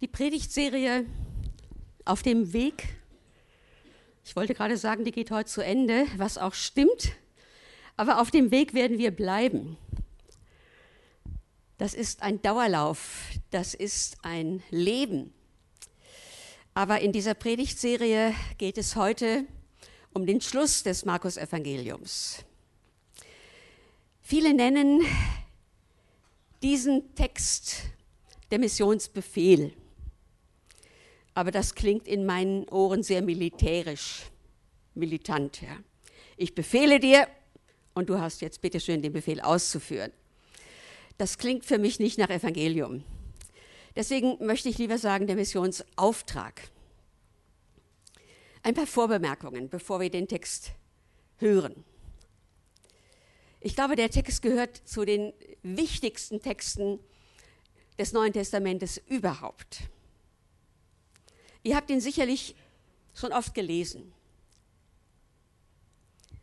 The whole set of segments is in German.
Die Predigtserie auf dem Weg, ich wollte gerade sagen, die geht heute zu Ende, was auch stimmt, aber auf dem Weg werden wir bleiben. Das ist ein Dauerlauf, das ist ein Leben. Aber in dieser Predigtserie geht es heute um den Schluss des Markus-Evangeliums. Viele nennen diesen Text der Missionsbefehl. Aber das klingt in meinen Ohren sehr militärisch, militant. Ja. Ich befehle dir und du hast jetzt bitte schön den Befehl auszuführen. Das klingt für mich nicht nach Evangelium. Deswegen möchte ich lieber sagen, der Missionsauftrag. Ein paar Vorbemerkungen, bevor wir den Text hören. Ich glaube, der Text gehört zu den wichtigsten Texten des Neuen Testamentes überhaupt. Ihr habt ihn sicherlich schon oft gelesen.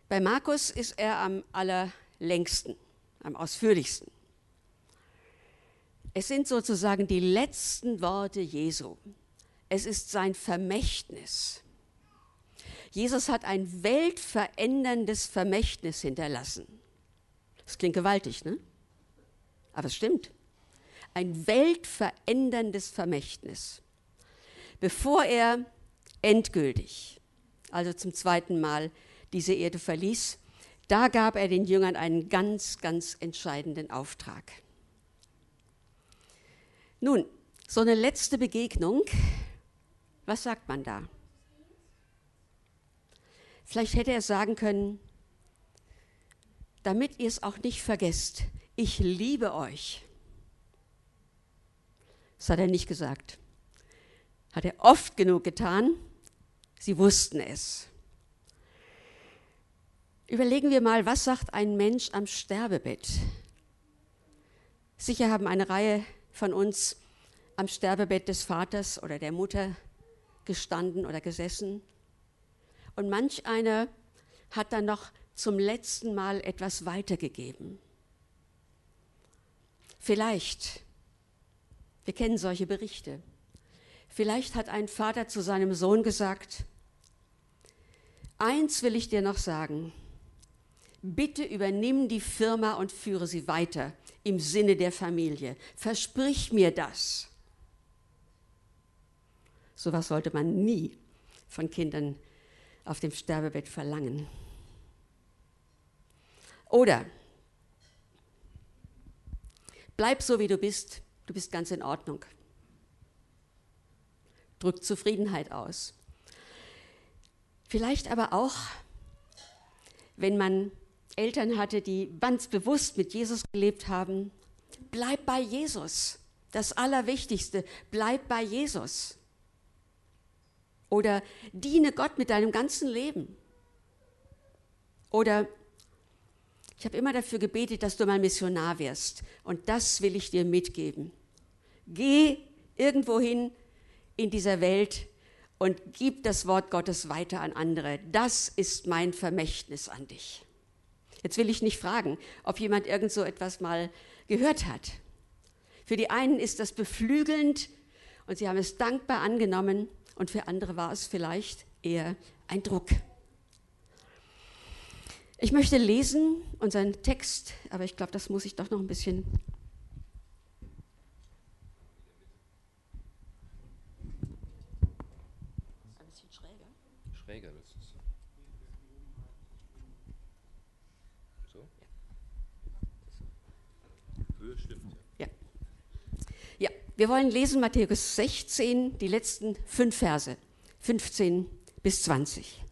Bei Markus ist er am allerlängsten, am ausführlichsten. Es sind sozusagen die letzten Worte Jesu. Es ist sein Vermächtnis. Jesus hat ein weltveränderndes Vermächtnis hinterlassen. Das klingt gewaltig, ne? Aber es stimmt. Ein weltveränderndes Vermächtnis. Bevor er endgültig, also zum zweiten Mal, diese Erde verließ, da gab er den Jüngern einen ganz, ganz entscheidenden Auftrag. Nun, so eine letzte Begegnung, was sagt man da? Vielleicht hätte er sagen können, damit ihr es auch nicht vergesst, ich liebe euch. Das hat er nicht gesagt. Hat er oft genug getan. Sie wussten es. Überlegen wir mal, was sagt ein Mensch am Sterbebett? Sicher haben eine Reihe von uns am Sterbebett des Vaters oder der Mutter gestanden oder gesessen. Und manch einer hat dann noch zum letzten Mal etwas weitergegeben. Vielleicht, wir kennen solche Berichte, vielleicht hat ein Vater zu seinem Sohn gesagt, eins will ich dir noch sagen, bitte übernimm die Firma und führe sie weiter im Sinne der Familie. Versprich mir das. Sowas sollte man nie von Kindern auf dem Sterbebett verlangen. Oder bleib so, wie du bist, du bist ganz in Ordnung. Drückt Zufriedenheit aus. Vielleicht aber auch, wenn man Eltern hatte, die ganz bewusst mit Jesus gelebt haben, bleib bei Jesus. Das Allerwichtigste, bleib bei Jesus. Oder diene Gott mit deinem ganzen Leben. Oder ich habe immer dafür gebetet, dass du mal Missionar wirst. Und das will ich dir mitgeben. Geh irgendwo hin in dieser Welt und gib das Wort Gottes weiter an andere. Das ist mein Vermächtnis an dich. Jetzt will ich nicht fragen, ob jemand irgend so etwas mal gehört hat. Für die einen ist das beflügelnd und sie haben es dankbar angenommen und für andere war es vielleicht eher ein Druck. Ich möchte lesen unseren Text, aber ich glaube, das muss ich doch noch ein bisschen. Ein bisschen schräger. Schräger willst du es. So? Höhe stimmt. Ja. Ja, wir wollen lesen Matthäus 16, die letzten fünf Verse, 15 bis 20.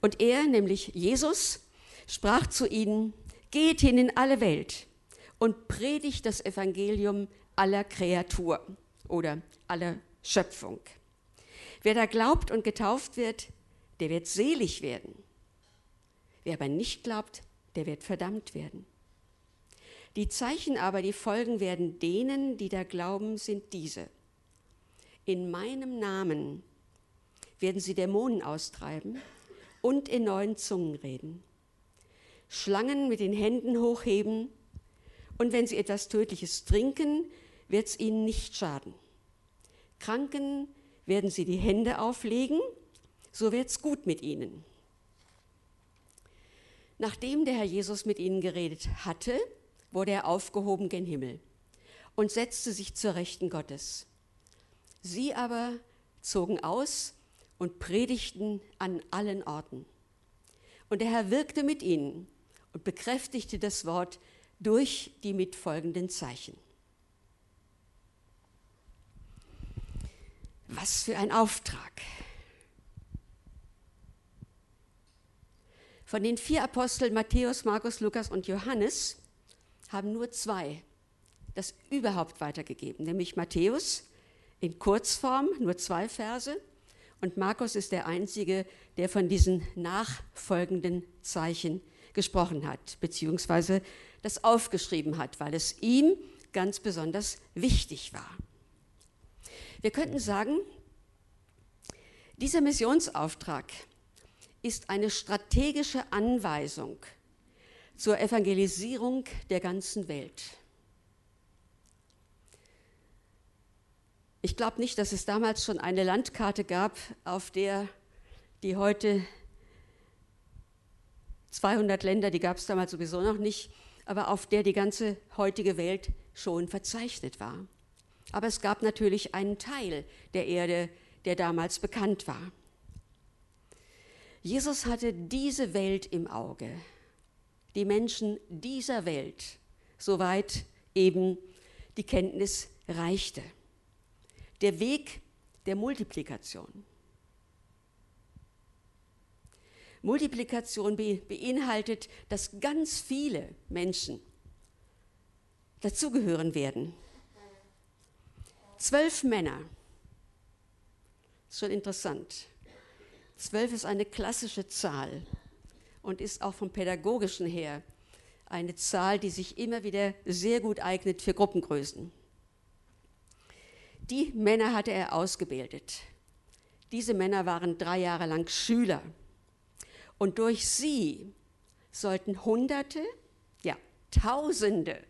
Und er, nämlich Jesus, sprach zu ihnen, geht hin in alle Welt und predigt das Evangelium aller Kreatur oder aller Schöpfung. Wer da glaubt und getauft wird, der wird selig werden. Wer aber nicht glaubt, der wird verdammt werden. Die Zeichen aber, die folgen werden denen, die da glauben, sind diese. In meinem Namen werden sie Dämonen austreiben und in neuen Zungen reden. Schlangen mit den Händen hochheben und wenn sie etwas Tödliches trinken, wird es ihnen nicht schaden. Kranken werden sie die Hände auflegen, so wird es gut mit ihnen. Nachdem der Herr Jesus mit ihnen geredet hatte, wurde er aufgehoben gen Himmel und setzte sich zur Rechten Gottes. Sie aber zogen aus und predigten an allen Orten. Und der Herr wirkte mit ihnen und bekräftigte das Wort durch die mitfolgenden Zeichen. Was für ein Auftrag. Von den vier Aposteln Matthäus, Markus, Lukas und Johannes haben nur zwei das überhaupt weitergegeben, nämlich Matthäus in Kurzform, nur zwei Verse, und Markus ist der Einzige, der von diesen nachfolgenden Zeichen gesprochen hat, beziehungsweise das aufgeschrieben hat, weil es ihm ganz besonders wichtig war. Wir könnten sagen, dieser Missionsauftrag ist eine strategische Anweisung zur Evangelisierung der ganzen Welt. Ich glaube nicht, dass es damals schon eine Landkarte gab, auf der die heute 200 Länder, die gab es damals sowieso noch nicht, aber auf der die ganze heutige Welt schon verzeichnet war. Aber es gab natürlich einen Teil der Erde, der damals bekannt war. Jesus hatte diese Welt im Auge, die Menschen dieser Welt, soweit eben die Kenntnis reichte der Weg der Multiplikation. Multiplikation beinhaltet, dass ganz viele Menschen dazugehören werden. Zwölf Männer. Ist schon interessant. Zwölf ist eine klassische Zahl und ist auch vom pädagogischen her eine Zahl, die sich immer wieder sehr gut eignet für Gruppengrößen. Die Männer hatte er ausgebildet. Diese Männer waren drei Jahre lang Schüler. Und durch sie sollten Hunderte, ja, Tausende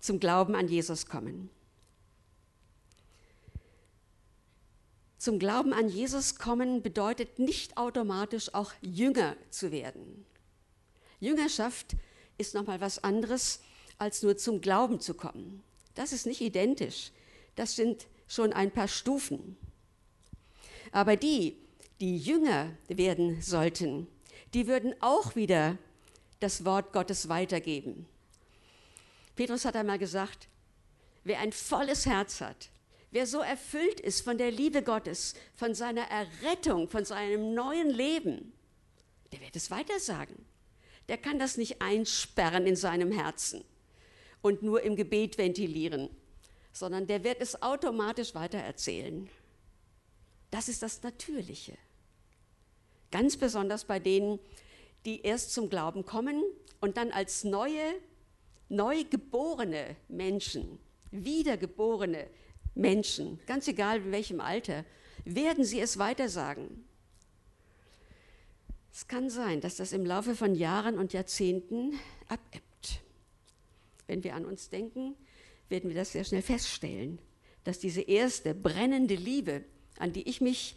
zum Glauben an Jesus kommen. Zum Glauben an Jesus kommen bedeutet nicht automatisch auch Jünger zu werden. Jüngerschaft ist nochmal was anderes, als nur zum Glauben zu kommen. Das ist nicht identisch. Das sind schon ein paar Stufen. Aber die, die Jünger werden sollten, die würden auch wieder das Wort Gottes weitergeben. Petrus hat einmal gesagt, wer ein volles Herz hat, wer so erfüllt ist von der Liebe Gottes, von seiner Errettung, von seinem neuen Leben, der wird es weitersagen. Der kann das nicht einsperren in seinem Herzen und nur im Gebet ventilieren sondern der wird es automatisch weitererzählen. Das ist das Natürliche. Ganz besonders bei denen, die erst zum Glauben kommen und dann als neue, neugeborene Menschen, wiedergeborene Menschen, ganz egal in welchem Alter, werden sie es weitersagen. Es kann sein, dass das im Laufe von Jahren und Jahrzehnten abebbt. Wenn wir an uns denken, werden wir das sehr schnell feststellen, dass diese erste brennende Liebe, an die ich mich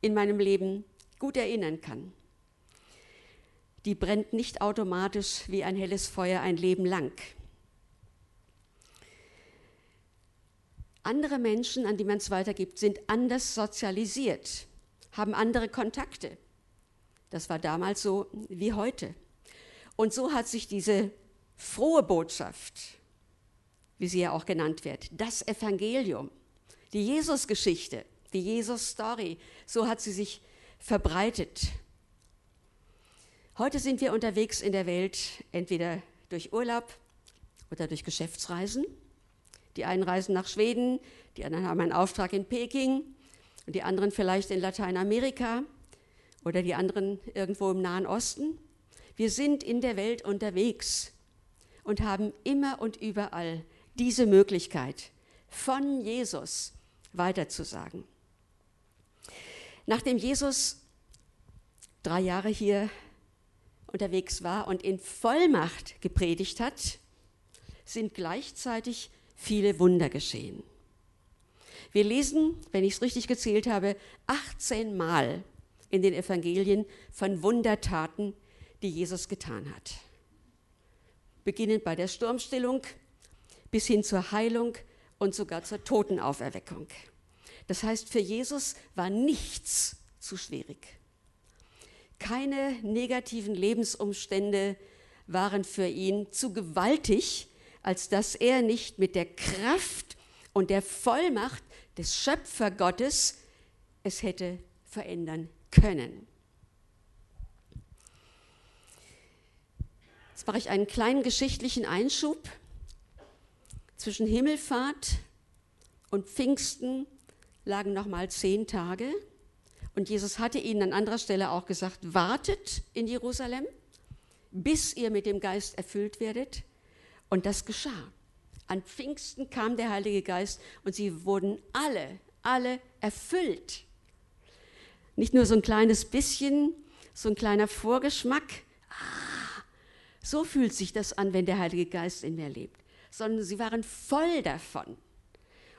in meinem Leben gut erinnern kann, die brennt nicht automatisch wie ein helles Feuer ein Leben lang. Andere Menschen, an die man es weitergibt, sind anders sozialisiert, haben andere Kontakte. Das war damals so wie heute. Und so hat sich diese frohe Botschaft wie sie ja auch genannt wird, das Evangelium, die Jesusgeschichte, die Jesus-Story, so hat sie sich verbreitet. Heute sind wir unterwegs in der Welt, entweder durch Urlaub oder durch Geschäftsreisen. Die einen reisen nach Schweden, die anderen haben einen Auftrag in Peking und die anderen vielleicht in Lateinamerika oder die anderen irgendwo im Nahen Osten. Wir sind in der Welt unterwegs und haben immer und überall diese Möglichkeit von Jesus weiterzusagen. Nachdem Jesus drei Jahre hier unterwegs war und in Vollmacht gepredigt hat, sind gleichzeitig viele Wunder geschehen. Wir lesen, wenn ich es richtig gezählt habe, 18 Mal in den Evangelien von Wundertaten, die Jesus getan hat. Beginnend bei der Sturmstillung bis hin zur Heilung und sogar zur Totenauferweckung. Das heißt, für Jesus war nichts zu schwierig. Keine negativen Lebensumstände waren für ihn zu gewaltig, als dass er nicht mit der Kraft und der Vollmacht des Schöpfergottes es hätte verändern können. Jetzt mache ich einen kleinen geschichtlichen Einschub. Zwischen Himmelfahrt und Pfingsten lagen noch mal zehn Tage. Und Jesus hatte ihnen an anderer Stelle auch gesagt, wartet in Jerusalem, bis ihr mit dem Geist erfüllt werdet. Und das geschah. An Pfingsten kam der Heilige Geist und sie wurden alle, alle erfüllt. Nicht nur so ein kleines bisschen, so ein kleiner Vorgeschmack. Ah, so fühlt sich das an, wenn der Heilige Geist in mir lebt. Sondern sie waren voll davon.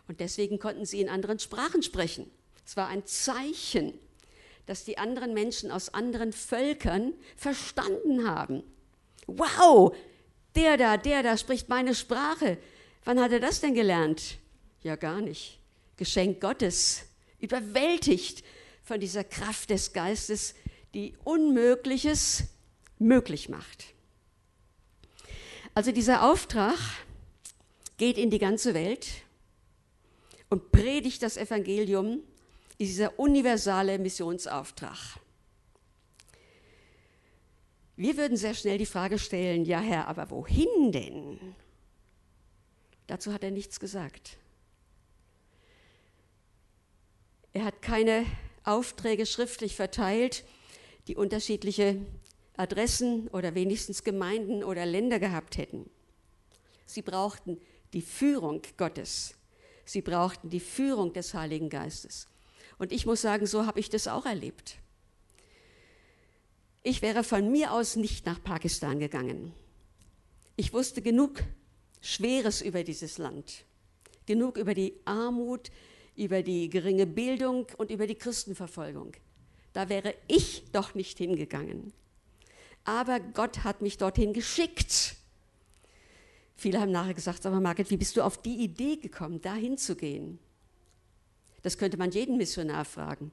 Und deswegen konnten sie in anderen Sprachen sprechen. Es war ein Zeichen, dass die anderen Menschen aus anderen Völkern verstanden haben. Wow, der da, der da spricht meine Sprache. Wann hat er das denn gelernt? Ja, gar nicht. Geschenk Gottes, überwältigt von dieser Kraft des Geistes, die Unmögliches möglich macht. Also dieser Auftrag geht in die ganze Welt und predigt das Evangelium, dieser universale Missionsauftrag. Wir würden sehr schnell die Frage stellen, ja Herr, aber wohin denn? Dazu hat er nichts gesagt. Er hat keine Aufträge schriftlich verteilt, die unterschiedliche Adressen oder wenigstens Gemeinden oder Länder gehabt hätten. Sie brauchten die Führung Gottes. Sie brauchten die Führung des Heiligen Geistes. Und ich muss sagen, so habe ich das auch erlebt. Ich wäre von mir aus nicht nach Pakistan gegangen. Ich wusste genug Schweres über dieses Land, genug über die Armut, über die geringe Bildung und über die Christenverfolgung. Da wäre ich doch nicht hingegangen. Aber Gott hat mich dorthin geschickt. Viele haben nachher gesagt, aber Margit, wie bist du auf die Idee gekommen, da hinzugehen? Das könnte man jeden Missionar fragen.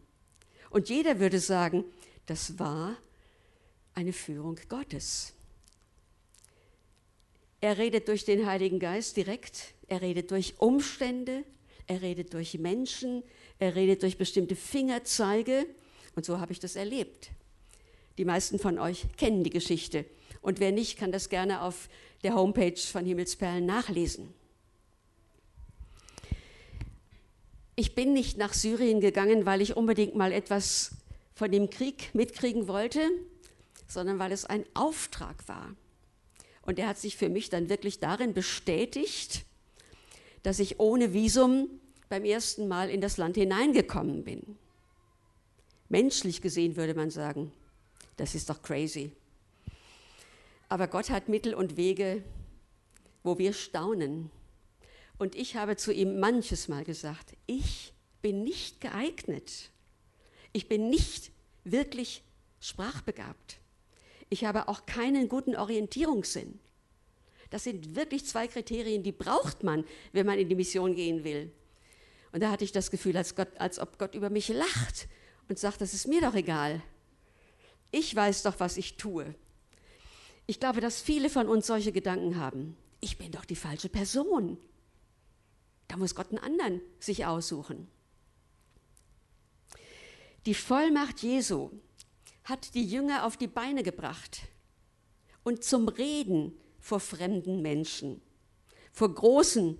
Und jeder würde sagen, das war eine Führung Gottes. Er redet durch den Heiligen Geist direkt, er redet durch Umstände, er redet durch Menschen, er redet durch bestimmte Fingerzeige und so habe ich das erlebt. Die meisten von euch kennen die Geschichte und wer nicht, kann das gerne auf der Homepage von Himmelsperlen nachlesen. Ich bin nicht nach Syrien gegangen, weil ich unbedingt mal etwas von dem Krieg mitkriegen wollte, sondern weil es ein Auftrag war. Und er hat sich für mich dann wirklich darin bestätigt, dass ich ohne Visum beim ersten Mal in das Land hineingekommen bin. Menschlich gesehen würde man sagen, das ist doch crazy. Aber Gott hat Mittel und Wege, wo wir staunen. Und ich habe zu ihm manches Mal gesagt, ich bin nicht geeignet. Ich bin nicht wirklich sprachbegabt. Ich habe auch keinen guten Orientierungssinn. Das sind wirklich zwei Kriterien, die braucht man, wenn man in die Mission gehen will. Und da hatte ich das Gefühl, als, Gott, als ob Gott über mich lacht und sagt, das ist mir doch egal. Ich weiß doch, was ich tue. Ich glaube, dass viele von uns solche Gedanken haben. Ich bin doch die falsche Person. Da muss Gott einen anderen sich aussuchen. Die Vollmacht Jesu hat die Jünger auf die Beine gebracht und zum Reden vor fremden Menschen, vor großen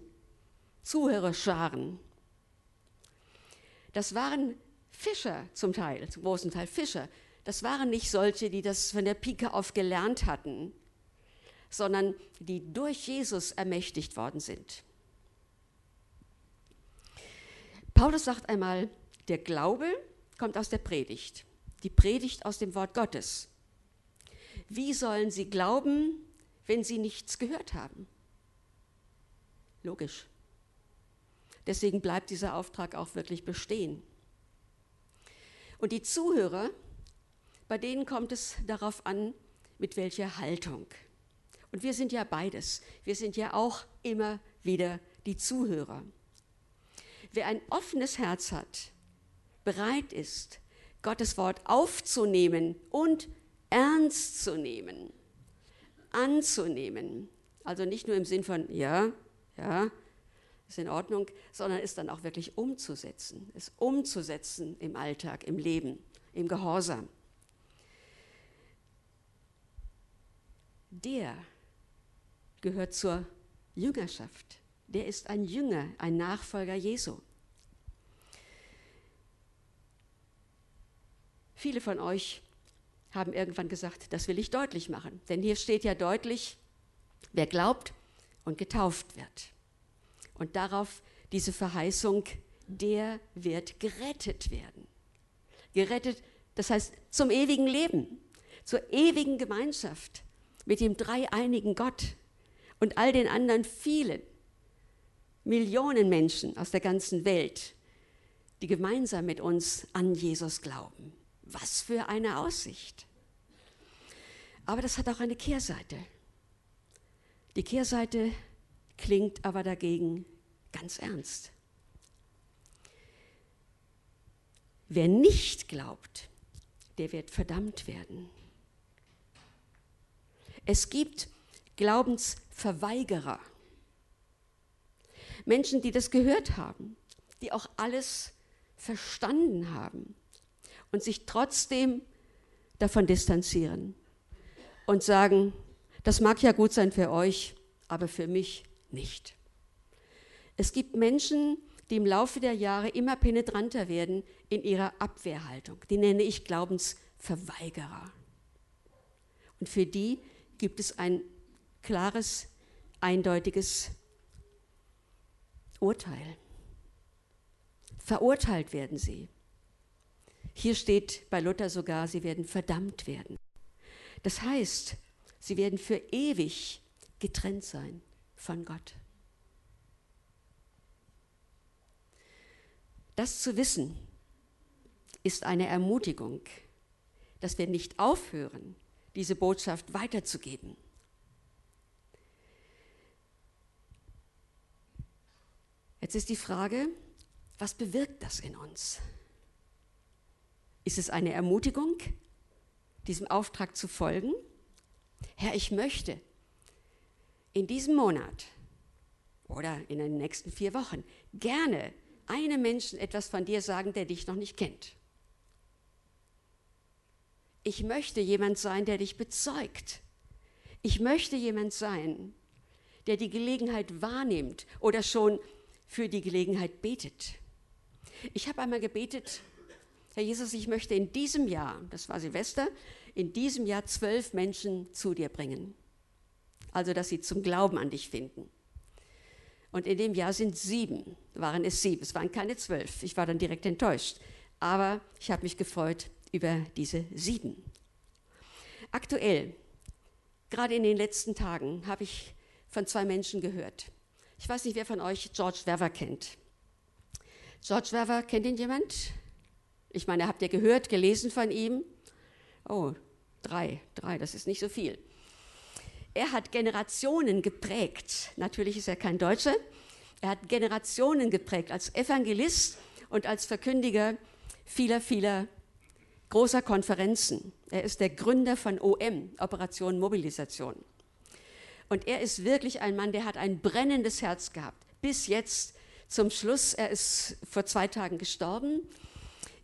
Zuhörerscharen. Das waren Fischer zum Teil, zum großen Teil Fischer, das waren nicht solche, die das von der Pike auf gelernt hatten, sondern die durch Jesus ermächtigt worden sind. Paulus sagt einmal, der Glaube kommt aus der Predigt, die Predigt aus dem Wort Gottes. Wie sollen sie glauben, wenn sie nichts gehört haben? Logisch. Deswegen bleibt dieser Auftrag auch wirklich bestehen. Und die Zuhörer, bei denen kommt es darauf an, mit welcher Haltung. Und wir sind ja beides. Wir sind ja auch immer wieder die Zuhörer. Wer ein offenes Herz hat, bereit ist, Gottes Wort aufzunehmen und ernst zu nehmen, anzunehmen, also nicht nur im Sinn von, ja, ja, ist in Ordnung, sondern es dann auch wirklich umzusetzen, es umzusetzen im Alltag, im Leben, im Gehorsam. Der gehört zur Jüngerschaft. Der ist ein Jünger, ein Nachfolger Jesu. Viele von euch haben irgendwann gesagt, das will ich deutlich machen. Denn hier steht ja deutlich, wer glaubt und getauft wird. Und darauf diese Verheißung, der wird gerettet werden. Gerettet, das heißt zum ewigen Leben, zur ewigen Gemeinschaft mit dem dreieinigen Gott und all den anderen vielen Millionen Menschen aus der ganzen Welt, die gemeinsam mit uns an Jesus glauben. Was für eine Aussicht. Aber das hat auch eine Kehrseite. Die Kehrseite klingt aber dagegen ganz ernst. Wer nicht glaubt, der wird verdammt werden. Es gibt Glaubensverweigerer. Menschen, die das gehört haben, die auch alles verstanden haben und sich trotzdem davon distanzieren und sagen, das mag ja gut sein für euch, aber für mich nicht. Es gibt Menschen, die im Laufe der Jahre immer penetranter werden in ihrer Abwehrhaltung. Die nenne ich Glaubensverweigerer. Und für die gibt es ein klares, eindeutiges Urteil. Verurteilt werden sie. Hier steht bei Luther sogar, sie werden verdammt werden. Das heißt, sie werden für ewig getrennt sein von Gott. Das zu wissen ist eine Ermutigung, dass wir nicht aufhören, diese Botschaft weiterzugeben. Jetzt ist die Frage, was bewirkt das in uns? Ist es eine Ermutigung, diesem Auftrag zu folgen? Herr, ich möchte in diesem Monat oder in den nächsten vier Wochen gerne einem Menschen etwas von dir sagen, der dich noch nicht kennt. Ich möchte jemand sein, der dich bezeugt. Ich möchte jemand sein, der die Gelegenheit wahrnimmt oder schon für die Gelegenheit betet. Ich habe einmal gebetet, Herr Jesus, ich möchte in diesem Jahr, das war Silvester, in diesem Jahr zwölf Menschen zu dir bringen. Also, dass sie zum Glauben an dich finden. Und in dem Jahr sind sieben, waren es sieben, es waren keine zwölf. Ich war dann direkt enttäuscht. Aber ich habe mich gefreut über diese sieben. Aktuell, gerade in den letzten Tagen, habe ich von zwei Menschen gehört. Ich weiß nicht, wer von euch George Wever kennt. George Wever, kennt ihn jemand? Ich meine, habt ihr gehört, gelesen von ihm? Oh, drei, drei, das ist nicht so viel. Er hat Generationen geprägt. Natürlich ist er kein Deutscher. Er hat Generationen geprägt als Evangelist und als Verkündiger vieler, vieler großer Konferenzen. Er ist der Gründer von OM, Operation Mobilisation. Und er ist wirklich ein Mann, der hat ein brennendes Herz gehabt. Bis jetzt zum Schluss, er ist vor zwei Tagen gestorben.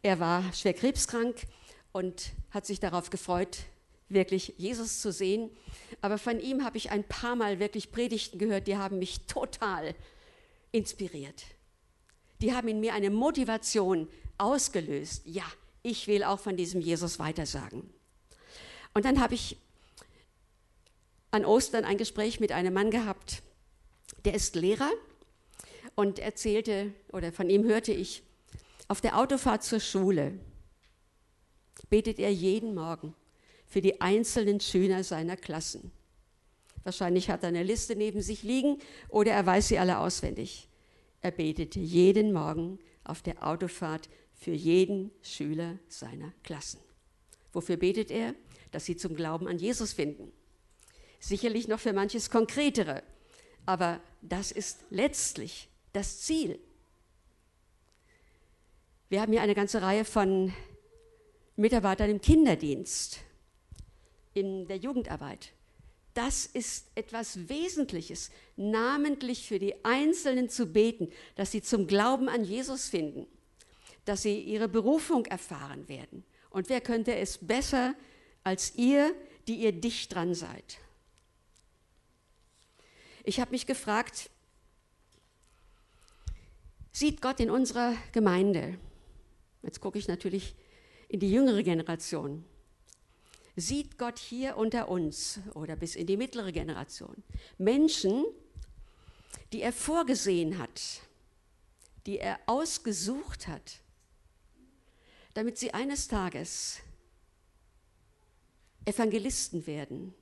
Er war schwer krebskrank und hat sich darauf gefreut, wirklich Jesus zu sehen. Aber von ihm habe ich ein paar Mal wirklich Predigten gehört, die haben mich total inspiriert. Die haben in mir eine Motivation ausgelöst. Ja, ich will auch von diesem Jesus weitersagen. Und dann habe ich an Ostern ein Gespräch mit einem Mann gehabt, der ist Lehrer und erzählte, oder von ihm hörte ich, auf der Autofahrt zur Schule betet er jeden Morgen für die einzelnen Schüler seiner Klassen. Wahrscheinlich hat er eine Liste neben sich liegen oder er weiß sie alle auswendig. Er betete jeden Morgen auf der Autofahrt für jeden Schüler seiner Klassen. Wofür betet er? Dass sie zum Glauben an Jesus finden. Sicherlich noch für manches Konkretere, aber das ist letztlich das Ziel. Wir haben hier eine ganze Reihe von Mitarbeitern im Kinderdienst, in der Jugendarbeit. Das ist etwas Wesentliches, namentlich für die Einzelnen zu beten, dass sie zum Glauben an Jesus finden, dass sie ihre Berufung erfahren werden. Und wer könnte es besser als ihr, die ihr dicht dran seid? Ich habe mich gefragt, sieht Gott in unserer Gemeinde, jetzt gucke ich natürlich in die jüngere Generation, sieht Gott hier unter uns oder bis in die mittlere Generation? Menschen, die er vorgesehen hat, die er ausgesucht hat, damit sie eines Tages Evangelisten werden,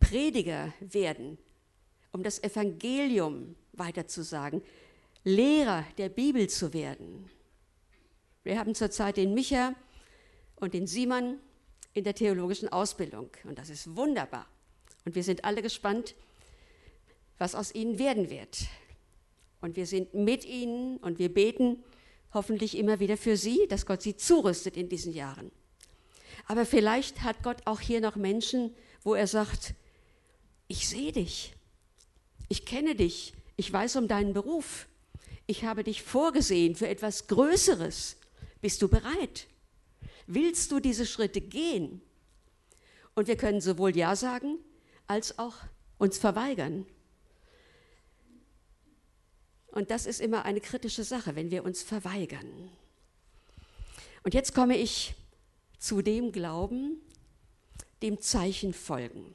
Prediger werden, um das Evangelium weiterzusagen, Lehrer der Bibel zu werden. Wir haben zurzeit den Micha und den Simon in der theologischen Ausbildung und das ist wunderbar. Und wir sind alle gespannt, was aus ihnen werden wird. Und wir sind mit ihnen und wir beten hoffentlich immer wieder für sie, dass Gott sie zurüstet in diesen Jahren. Aber vielleicht hat Gott auch hier noch Menschen, wo er sagt, ich sehe dich, ich kenne dich, ich weiß um deinen Beruf, ich habe dich vorgesehen für etwas Größeres. Bist du bereit? Willst du diese Schritte gehen? Und wir können sowohl Ja sagen als auch uns verweigern. Und das ist immer eine kritische Sache, wenn wir uns verweigern. Und jetzt komme ich zu dem Glauben, dem Zeichen folgen.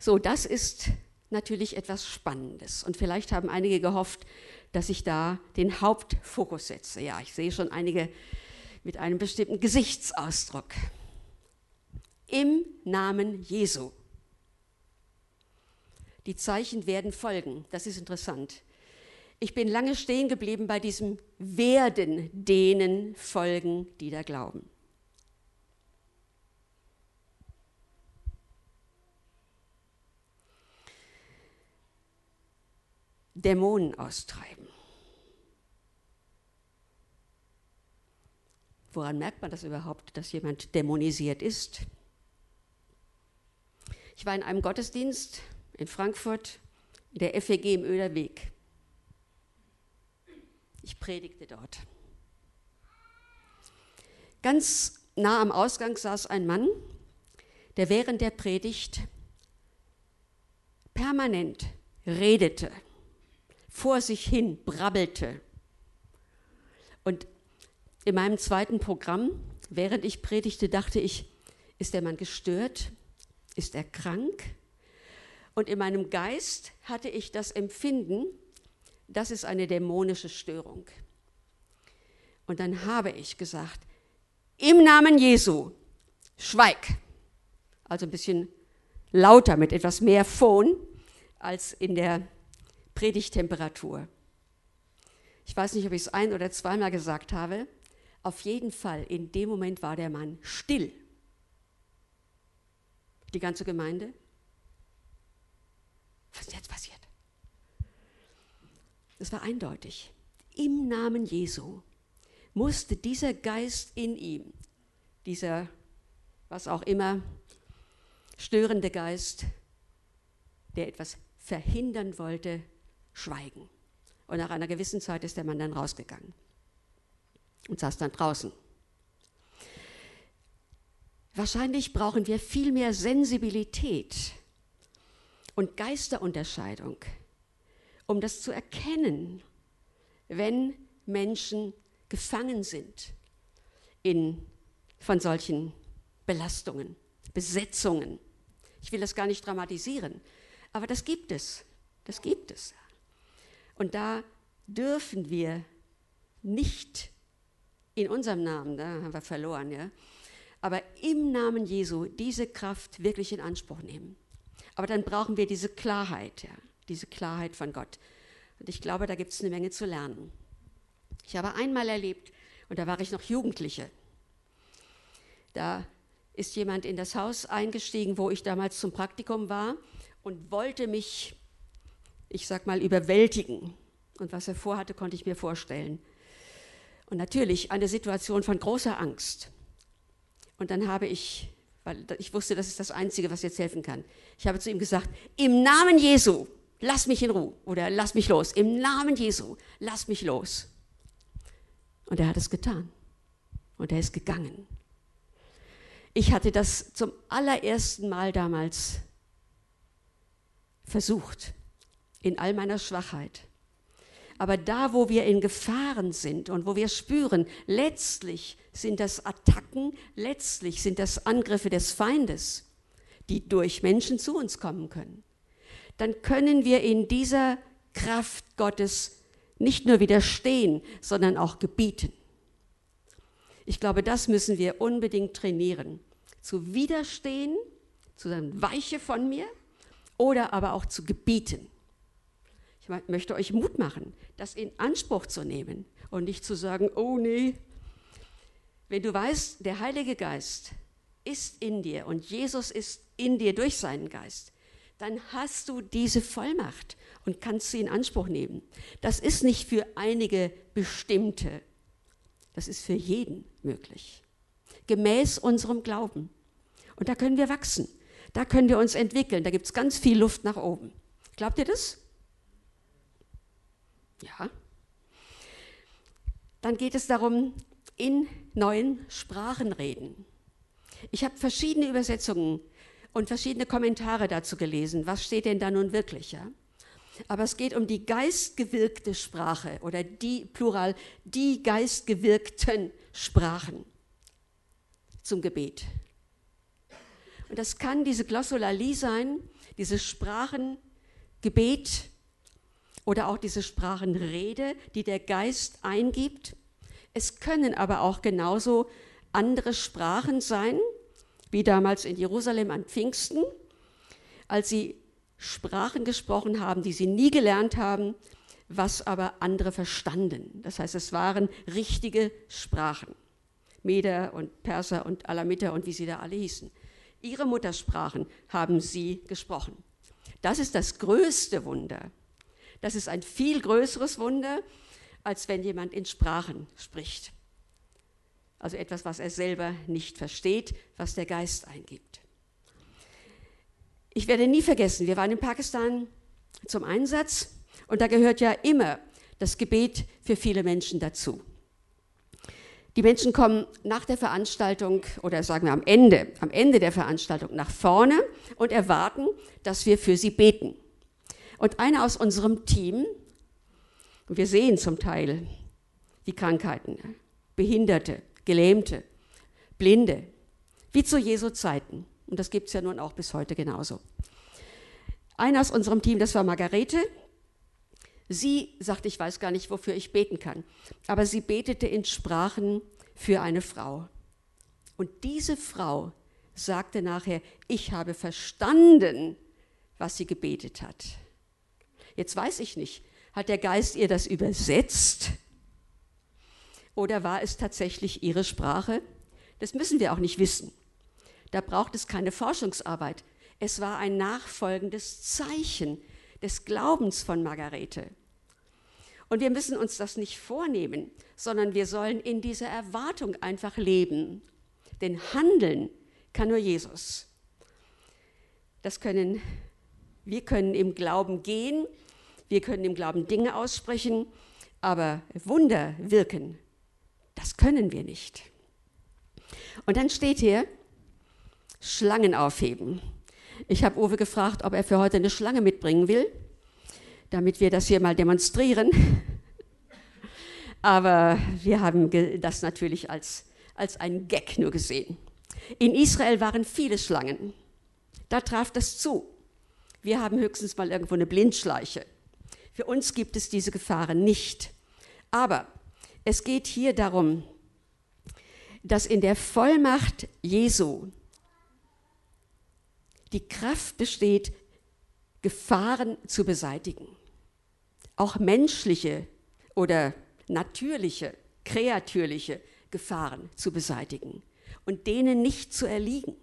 So, das ist natürlich etwas Spannendes. Und vielleicht haben einige gehofft, dass ich da den Hauptfokus setze. Ja, ich sehe schon einige mit einem bestimmten Gesichtsausdruck. Im Namen Jesu. Die Zeichen werden folgen. Das ist interessant. Ich bin lange stehen geblieben bei diesem werden denen folgen, die da glauben. Dämonen austreiben. Woran merkt man das überhaupt, dass jemand dämonisiert ist? Ich war in einem Gottesdienst in Frankfurt, in der FEG im Öder Weg. Ich predigte dort. Ganz nah am Ausgang saß ein Mann, der während der Predigt permanent redete vor sich hin brabbelte. Und in meinem zweiten Programm, während ich predigte, dachte ich, ist der Mann gestört? Ist er krank? Und in meinem Geist hatte ich das Empfinden, das ist eine dämonische Störung. Und dann habe ich gesagt, im Namen Jesu, schweig. Also ein bisschen lauter mit etwas mehr Phon als in der Predigtemperatur. Ich weiß nicht, ob ich es ein oder zweimal gesagt habe. Auf jeden Fall, in dem Moment war der Mann still. Die ganze Gemeinde. Was ist jetzt passiert? Das war eindeutig. Im Namen Jesu musste dieser Geist in ihm, dieser, was auch immer, störende Geist, der etwas verhindern wollte, schweigen. Und nach einer gewissen Zeit ist der Mann dann rausgegangen und saß dann draußen. Wahrscheinlich brauchen wir viel mehr Sensibilität und Geisterunterscheidung, um das zu erkennen, wenn Menschen gefangen sind in, von solchen Belastungen, Besetzungen. Ich will das gar nicht dramatisieren, aber das gibt es. Das gibt es. Und da dürfen wir nicht in unserem Namen, da haben wir verloren, ja, aber im Namen Jesu diese Kraft wirklich in Anspruch nehmen. Aber dann brauchen wir diese Klarheit, ja. diese Klarheit von Gott. Und ich glaube, da gibt es eine Menge zu lernen. Ich habe einmal erlebt, und da war ich noch Jugendliche, da ist jemand in das Haus eingestiegen, wo ich damals zum Praktikum war und wollte mich, ich sag mal, überwältigen. Und was er vorhatte, konnte ich mir vorstellen. Und natürlich eine Situation von großer Angst. Und dann habe ich, weil ich wusste, das ist das Einzige, was jetzt helfen kann, ich habe zu ihm gesagt, im Namen Jesu, lass mich in Ruhe oder lass mich los. Im Namen Jesu, lass mich los. Und er hat es getan. Und er ist gegangen. Ich hatte das zum allerersten Mal damals versucht, in all meiner Schwachheit. Aber da, wo wir in Gefahren sind und wo wir spüren, letztlich sind das Attacken, letztlich sind das Angriffe des Feindes, die durch Menschen zu uns kommen können, dann können wir in dieser Kraft Gottes nicht nur widerstehen, sondern auch gebieten. Ich glaube, das müssen wir unbedingt trainieren. Zu widerstehen, zu sagen, weiche von mir, oder aber auch zu gebieten. Ich möchte euch Mut machen, das in Anspruch zu nehmen und nicht zu sagen, oh nee. Wenn du weißt, der Heilige Geist ist in dir und Jesus ist in dir durch seinen Geist, dann hast du diese Vollmacht und kannst sie in Anspruch nehmen. Das ist nicht für einige bestimmte, das ist für jeden möglich. Gemäß unserem Glauben. Und da können wir wachsen. Da können wir uns entwickeln. Da gibt es ganz viel Luft nach oben. Glaubt ihr das? Ja. Dann geht es darum, in neuen Sprachen reden. Ich habe verschiedene Übersetzungen und verschiedene Kommentare dazu gelesen. Was steht denn da nun wirklich? Ja? Aber es geht um die geistgewirkte Sprache oder die, plural, die geistgewirkten Sprachen zum Gebet. Und das kann diese Glossolalie sein, diese Sprachengebet oder auch diese Sprachenrede, die der Geist eingibt. Es können aber auch genauso andere Sprachen sein, wie damals in Jerusalem an Pfingsten, als sie Sprachen gesprochen haben, die sie nie gelernt haben, was aber andere verstanden. Das heißt, es waren richtige Sprachen. Meder und Perser und Alamiter und wie sie da alle hießen. Ihre Muttersprachen haben sie gesprochen. Das ist das größte Wunder. Das ist ein viel größeres Wunder, als wenn jemand in Sprachen spricht. Also etwas, was er selber nicht versteht, was der Geist eingibt. Ich werde nie vergessen, wir waren in Pakistan zum Einsatz und da gehört ja immer das Gebet für viele Menschen dazu. Die Menschen kommen nach der Veranstaltung oder sagen wir am Ende, am Ende der Veranstaltung nach vorne und erwarten, dass wir für sie beten. Und einer aus unserem Team, wir sehen zum Teil die Krankheiten, Behinderte, Gelähmte, Blinde, wie zu Jesu Zeiten. Und das gibt es ja nun auch bis heute genauso. Einer aus unserem Team, das war Margarete, Sie sagte, ich weiß gar nicht, wofür ich beten kann, aber sie betete in Sprachen für eine Frau. Und diese Frau sagte nachher, ich habe verstanden, was sie gebetet hat. Jetzt weiß ich nicht, hat der Geist ihr das übersetzt oder war es tatsächlich ihre Sprache? Das müssen wir auch nicht wissen. Da braucht es keine Forschungsarbeit. Es war ein nachfolgendes Zeichen, des Glaubens von Margarete. Und wir müssen uns das nicht vornehmen, sondern wir sollen in dieser Erwartung einfach leben. Denn handeln kann nur Jesus. Das können, wir können im Glauben gehen, wir können im Glauben Dinge aussprechen, aber Wunder wirken, das können wir nicht. Und dann steht hier, Schlangen aufheben. Ich habe Uwe gefragt, ob er für heute eine Schlange mitbringen will, damit wir das hier mal demonstrieren. Aber wir haben das natürlich als, als einen Gag nur gesehen. In Israel waren viele Schlangen. Da traf das zu. Wir haben höchstens mal irgendwo eine Blindschleiche. Für uns gibt es diese Gefahren nicht. Aber es geht hier darum, dass in der Vollmacht Jesu die Kraft besteht, Gefahren zu beseitigen. Auch menschliche oder natürliche, kreatürliche Gefahren zu beseitigen und denen nicht zu erliegen.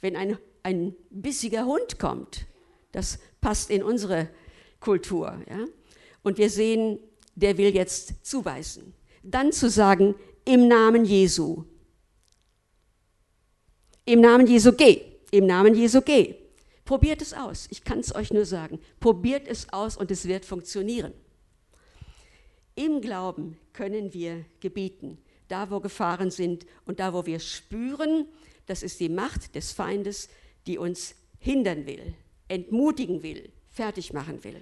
Wenn ein, ein bissiger Hund kommt, das passt in unsere Kultur, ja, und wir sehen, der will jetzt zubeißen, dann zu sagen, im Namen Jesu, im Namen Jesu geh, im Namen Jesu geh. Probiert es aus, ich kann es euch nur sagen, probiert es aus und es wird funktionieren. Im Glauben können wir gebieten, da wo Gefahren sind und da wo wir spüren, das ist die Macht des Feindes, die uns hindern will, entmutigen will, fertig machen will.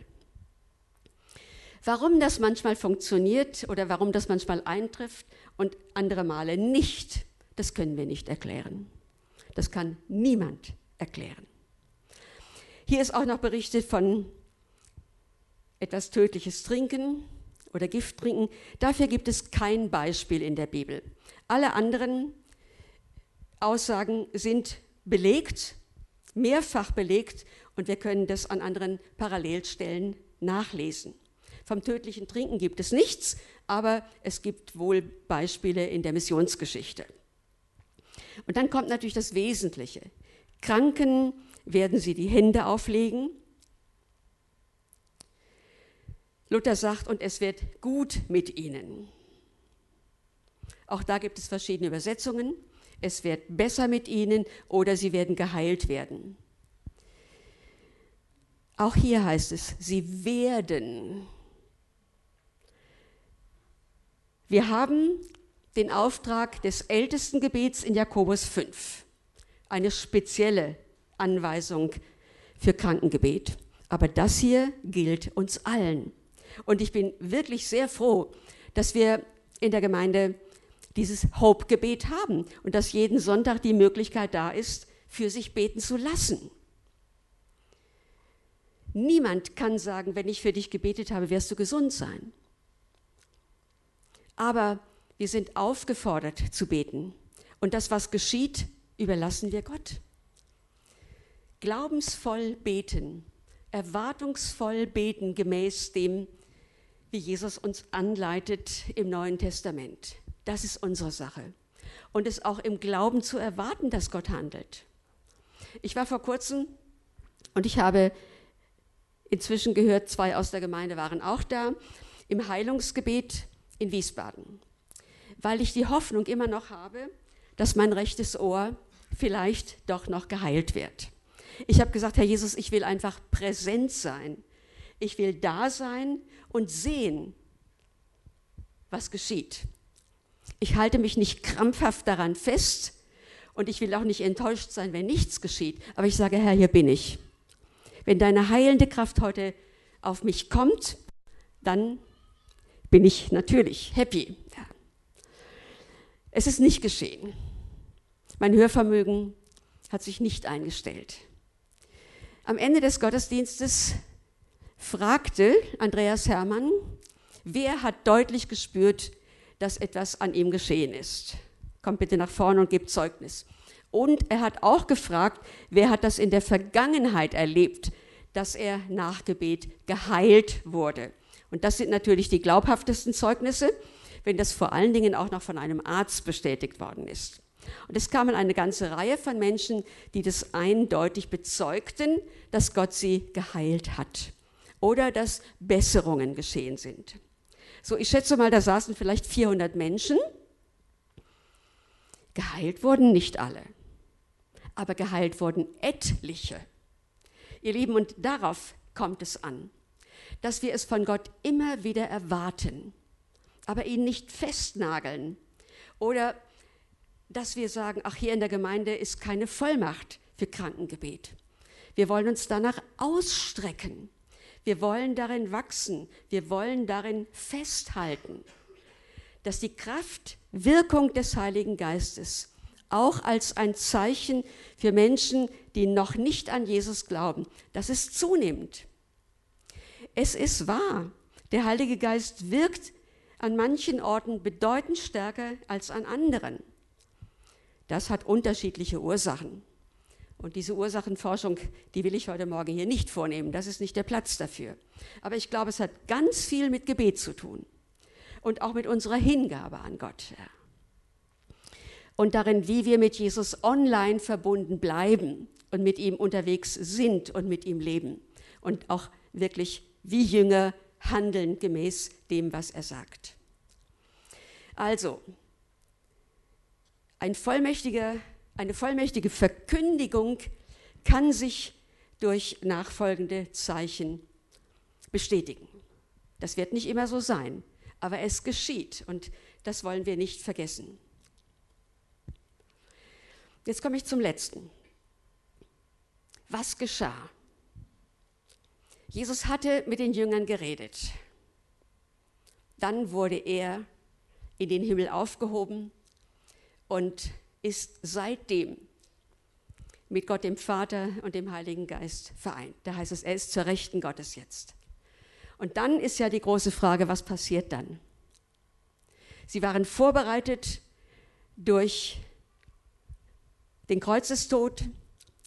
Warum das manchmal funktioniert oder warum das manchmal eintrifft und andere Male nicht, das können wir nicht erklären. Das kann niemand erklären. Hier ist auch noch berichtet von etwas tödliches Trinken oder Gift trinken. Dafür gibt es kein Beispiel in der Bibel. Alle anderen Aussagen sind belegt, mehrfach belegt und wir können das an anderen Parallelstellen nachlesen. Vom tödlichen Trinken gibt es nichts, aber es gibt wohl Beispiele in der Missionsgeschichte. Und dann kommt natürlich das Wesentliche. Kranken werden sie die Hände auflegen. Luther sagt, und es wird gut mit ihnen. Auch da gibt es verschiedene Übersetzungen. Es wird besser mit ihnen oder sie werden geheilt werden. Auch hier heißt es, sie werden. Wir haben den Auftrag des ältesten Gebets in Jakobus 5, eine spezielle Anweisung für Krankengebet. Aber das hier gilt uns allen. Und ich bin wirklich sehr froh, dass wir in der Gemeinde dieses Hope-Gebet haben und dass jeden Sonntag die Möglichkeit da ist, für sich beten zu lassen. Niemand kann sagen, wenn ich für dich gebetet habe, wirst du gesund sein. Aber wir sind aufgefordert zu beten. Und das, was geschieht, überlassen wir Gott. Glaubensvoll beten, erwartungsvoll beten gemäß dem, wie Jesus uns anleitet im Neuen Testament. Das ist unsere Sache. Und es auch im Glauben zu erwarten, dass Gott handelt. Ich war vor kurzem und ich habe inzwischen gehört, zwei aus der Gemeinde waren auch da, im Heilungsgebet in Wiesbaden weil ich die Hoffnung immer noch habe, dass mein rechtes Ohr vielleicht doch noch geheilt wird. Ich habe gesagt, Herr Jesus, ich will einfach präsent sein. Ich will da sein und sehen, was geschieht. Ich halte mich nicht krampfhaft daran fest und ich will auch nicht enttäuscht sein, wenn nichts geschieht. Aber ich sage, Herr, hier bin ich. Wenn deine heilende Kraft heute auf mich kommt, dann bin ich natürlich happy. Es ist nicht geschehen. Mein Hörvermögen hat sich nicht eingestellt. Am Ende des Gottesdienstes fragte Andreas Hermann, wer hat deutlich gespürt, dass etwas an ihm geschehen ist. Kommt bitte nach vorne und gebt Zeugnis. Und er hat auch gefragt, wer hat das in der Vergangenheit erlebt, dass er nach Gebet geheilt wurde. Und das sind natürlich die glaubhaftesten Zeugnisse wenn das vor allen Dingen auch noch von einem Arzt bestätigt worden ist. Und es kamen eine ganze Reihe von Menschen, die das eindeutig bezeugten, dass Gott sie geheilt hat oder dass Besserungen geschehen sind. So, ich schätze mal, da saßen vielleicht 400 Menschen. Geheilt wurden nicht alle, aber geheilt wurden etliche. Ihr Lieben, und darauf kommt es an, dass wir es von Gott immer wieder erwarten aber ihn nicht festnageln. Oder dass wir sagen, ach, hier in der Gemeinde ist keine Vollmacht für Krankengebet. Wir wollen uns danach ausstrecken. Wir wollen darin wachsen. Wir wollen darin festhalten, dass die Kraft, Wirkung des Heiligen Geistes auch als ein Zeichen für Menschen, die noch nicht an Jesus glauben, das ist zunehmend. Es ist wahr, der Heilige Geist wirkt an manchen Orten bedeutend stärker als an anderen. Das hat unterschiedliche Ursachen. Und diese Ursachenforschung, die will ich heute Morgen hier nicht vornehmen. Das ist nicht der Platz dafür. Aber ich glaube, es hat ganz viel mit Gebet zu tun und auch mit unserer Hingabe an Gott. Und darin, wie wir mit Jesus online verbunden bleiben und mit ihm unterwegs sind und mit ihm leben. Und auch wirklich wie Jünger handeln gemäß dem, was er sagt. Also, ein eine vollmächtige Verkündigung kann sich durch nachfolgende Zeichen bestätigen. Das wird nicht immer so sein, aber es geschieht und das wollen wir nicht vergessen. Jetzt komme ich zum letzten. Was geschah? Jesus hatte mit den Jüngern geredet. Dann wurde er in den Himmel aufgehoben und ist seitdem mit Gott dem Vater und dem Heiligen Geist vereint. Da heißt es, er ist zur Rechten Gottes jetzt. Und dann ist ja die große Frage, was passiert dann? Sie waren vorbereitet durch den Kreuzestod,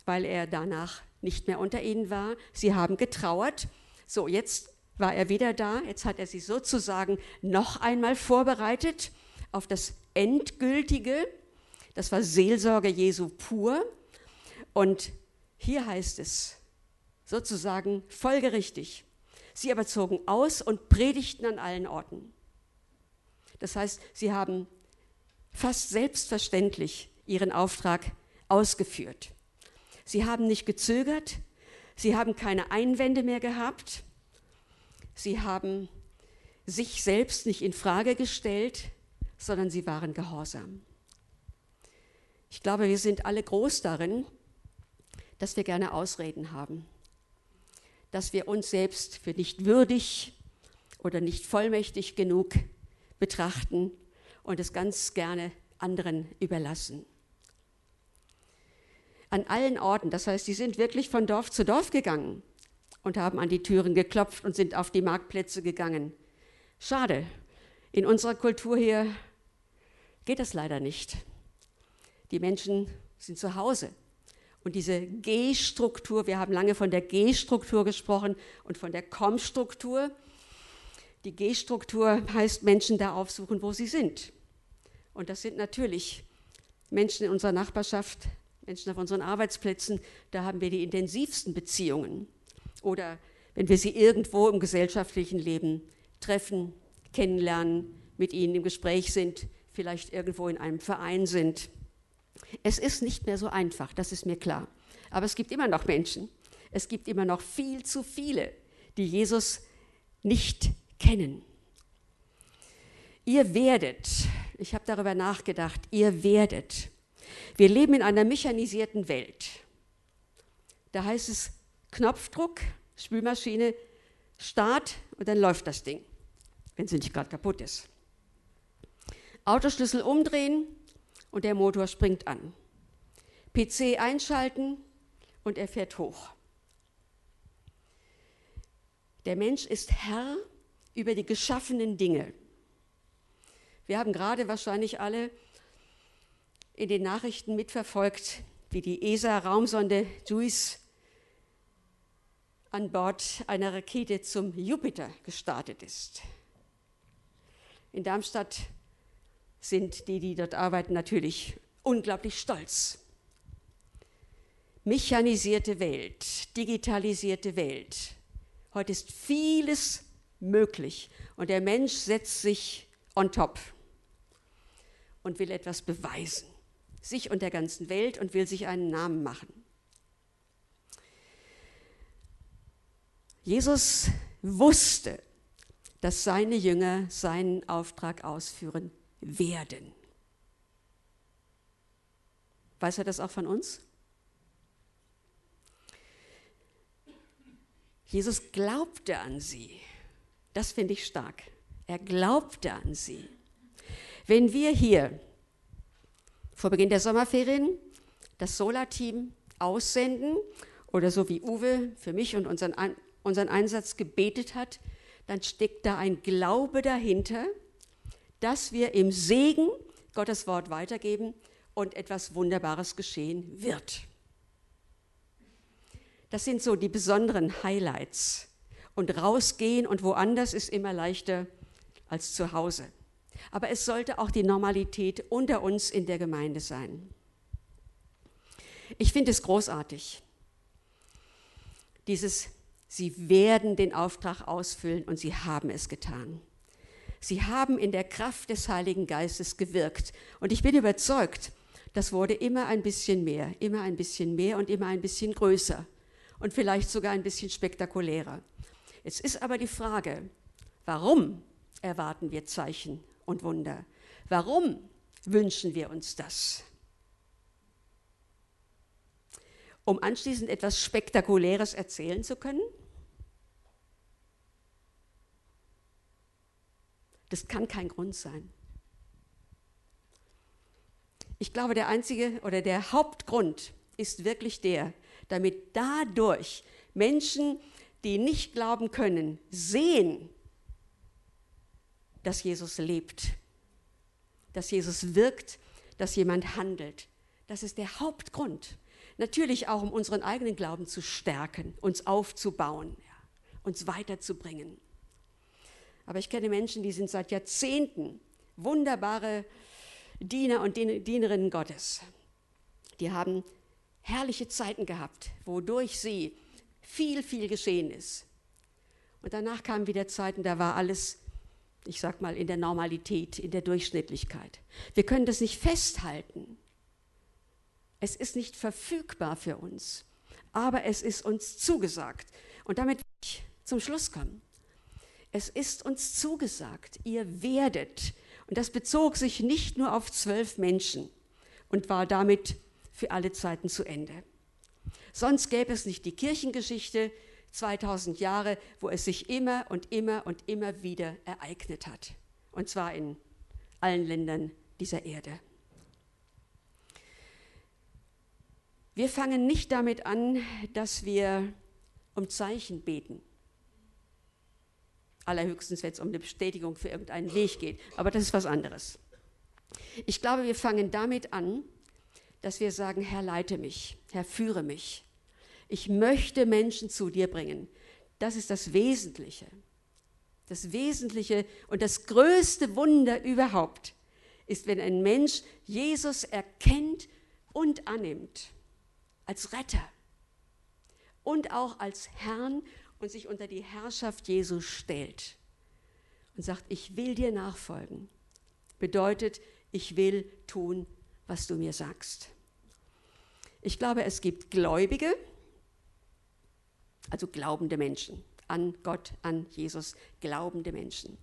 weil er danach nicht mehr unter ihnen war. Sie haben getrauert. So, jetzt war er wieder da. Jetzt hat er sie sozusagen noch einmal vorbereitet auf das Endgültige. Das war Seelsorge Jesu pur. Und hier heißt es sozusagen folgerichtig. Sie aber zogen aus und predigten an allen Orten. Das heißt, sie haben fast selbstverständlich ihren Auftrag ausgeführt. Sie haben nicht gezögert, sie haben keine Einwände mehr gehabt, sie haben sich selbst nicht in Frage gestellt, sondern sie waren gehorsam. Ich glaube, wir sind alle groß darin, dass wir gerne Ausreden haben, dass wir uns selbst für nicht würdig oder nicht vollmächtig genug betrachten und es ganz gerne anderen überlassen an allen Orten. Das heißt, sie sind wirklich von Dorf zu Dorf gegangen und haben an die Türen geklopft und sind auf die Marktplätze gegangen. Schade, in unserer Kultur hier geht das leider nicht. Die Menschen sind zu Hause. Und diese G-Struktur, wir haben lange von der G-Struktur gesprochen und von der Com-Struktur. Die G-Struktur heißt Menschen da aufsuchen, wo sie sind. Und das sind natürlich Menschen in unserer Nachbarschaft, Menschen auf unseren Arbeitsplätzen, da haben wir die intensivsten Beziehungen. Oder wenn wir sie irgendwo im gesellschaftlichen Leben treffen, kennenlernen, mit ihnen im Gespräch sind, vielleicht irgendwo in einem Verein sind. Es ist nicht mehr so einfach, das ist mir klar. Aber es gibt immer noch Menschen, es gibt immer noch viel zu viele, die Jesus nicht kennen. Ihr werdet, ich habe darüber nachgedacht, ihr werdet wir leben in einer mechanisierten Welt. Da heißt es Knopfdruck, Spülmaschine, Start und dann läuft das Ding, wenn sie nicht gerade kaputt ist. Autoschlüssel umdrehen und der Motor springt an. PC einschalten und er fährt hoch. Der Mensch ist Herr über die geschaffenen Dinge. Wir haben gerade wahrscheinlich alle in den Nachrichten mitverfolgt, wie die ESA-Raumsonde JUICE an Bord einer Rakete zum Jupiter gestartet ist. In Darmstadt sind die, die dort arbeiten, natürlich unglaublich stolz. Mechanisierte Welt, digitalisierte Welt. Heute ist vieles möglich und der Mensch setzt sich on top und will etwas beweisen sich und der ganzen Welt und will sich einen Namen machen. Jesus wusste, dass seine Jünger seinen Auftrag ausführen werden. Weiß er das auch von uns? Jesus glaubte an sie. Das finde ich stark. Er glaubte an sie. Wenn wir hier vor Beginn der Sommerferien das Solar-Team aussenden oder so wie Uwe für mich und unseren, unseren Einsatz gebetet hat, dann steckt da ein Glaube dahinter, dass wir im Segen Gottes Wort weitergeben und etwas Wunderbares geschehen wird. Das sind so die besonderen Highlights. Und rausgehen und woanders ist immer leichter als zu Hause. Aber es sollte auch die Normalität unter uns in der Gemeinde sein. Ich finde es großartig, dieses, sie werden den Auftrag ausfüllen und sie haben es getan. Sie haben in der Kraft des Heiligen Geistes gewirkt. Und ich bin überzeugt, das wurde immer ein bisschen mehr, immer ein bisschen mehr und immer ein bisschen größer und vielleicht sogar ein bisschen spektakulärer. Jetzt ist aber die Frage, warum erwarten wir Zeichen und Wunder? Warum wünschen wir uns das? Um anschließend etwas Spektakuläres erzählen zu können? Das kann kein Grund sein. Ich glaube, der einzige oder der Hauptgrund ist wirklich der, damit dadurch Menschen, die nicht glauben können, sehen, dass Jesus lebt, dass Jesus wirkt, dass jemand handelt. Das ist der Hauptgrund. Natürlich auch, um unseren eigenen Glauben zu stärken, uns aufzubauen, ja, uns weiterzubringen. Aber ich kenne Menschen, die sind seit Jahrzehnten wunderbare Diener und Dienerinnen Gottes. Die haben herrliche Zeiten gehabt, wodurch sie viel, viel geschehen ist. Und danach kamen wieder Zeiten, da war alles, ich sag mal, in der Normalität, in der Durchschnittlichkeit. Wir können das nicht festhalten. Es ist nicht verfügbar für uns, aber es ist uns zugesagt. Und damit will ich zum Schluss kommen. Es ist uns zugesagt, ihr werdet. Und das bezog sich nicht nur auf zwölf Menschen und war damit für alle Zeiten zu Ende. Sonst gäbe es nicht die Kirchengeschichte 2000 Jahre, wo es sich immer und immer und immer wieder ereignet hat. Und zwar in allen Ländern dieser Erde. Wir fangen nicht damit an, dass wir um Zeichen beten allerhöchstens, wenn es um eine Bestätigung für irgendeinen Weg geht. Aber das ist was anderes. Ich glaube, wir fangen damit an, dass wir sagen, Herr, leite mich, Herr, führe mich. Ich möchte Menschen zu dir bringen. Das ist das Wesentliche. Das Wesentliche und das größte Wunder überhaupt ist, wenn ein Mensch Jesus erkennt und annimmt als Retter und auch als Herrn und sich unter die Herrschaft Jesu stellt und sagt, ich will dir nachfolgen, bedeutet, ich will tun, was du mir sagst. Ich glaube, es gibt Gläubige, also glaubende Menschen, an Gott, an Jesus, glaubende Menschen.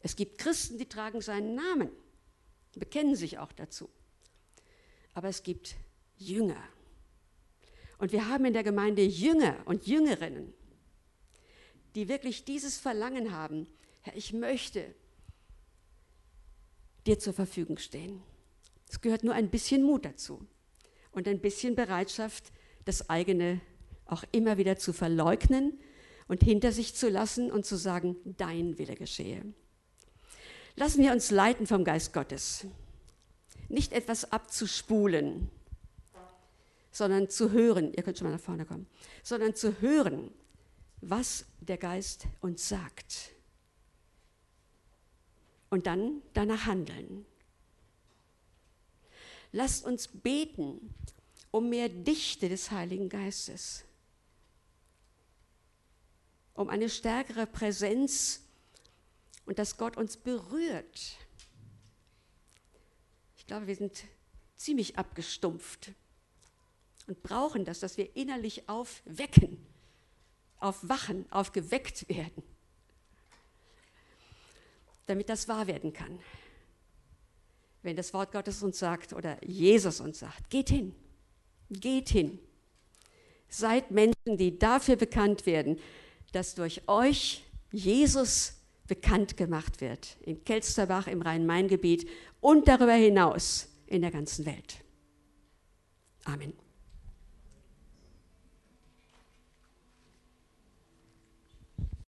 Es gibt Christen, die tragen seinen Namen, bekennen sich auch dazu. Aber es gibt Jünger. Und wir haben in der Gemeinde Jünger und Jüngerinnen, die wirklich dieses Verlangen haben, Herr, ich möchte dir zur Verfügung stehen. Es gehört nur ein bisschen Mut dazu und ein bisschen Bereitschaft, das eigene auch immer wieder zu verleugnen und hinter sich zu lassen und zu sagen, dein Wille geschehe. Lassen wir uns leiten vom Geist Gottes. Nicht etwas abzuspulen, sondern zu hören, ihr könnt schon mal nach vorne kommen, sondern zu hören, was der Geist uns sagt. Und dann danach handeln. Lasst uns beten um mehr Dichte des Heiligen Geistes, um eine stärkere Präsenz und dass Gott uns berührt. Ich glaube, wir sind ziemlich abgestumpft und brauchen das, dass wir innerlich aufwecken aufwachen, aufgeweckt werden, damit das wahr werden kann. Wenn das Wort Gottes uns sagt oder Jesus uns sagt, geht hin, geht hin. Seid Menschen, die dafür bekannt werden, dass durch euch Jesus bekannt gemacht wird. In Kelsterbach, im Rhein-Main-Gebiet und darüber hinaus in der ganzen Welt. Amen.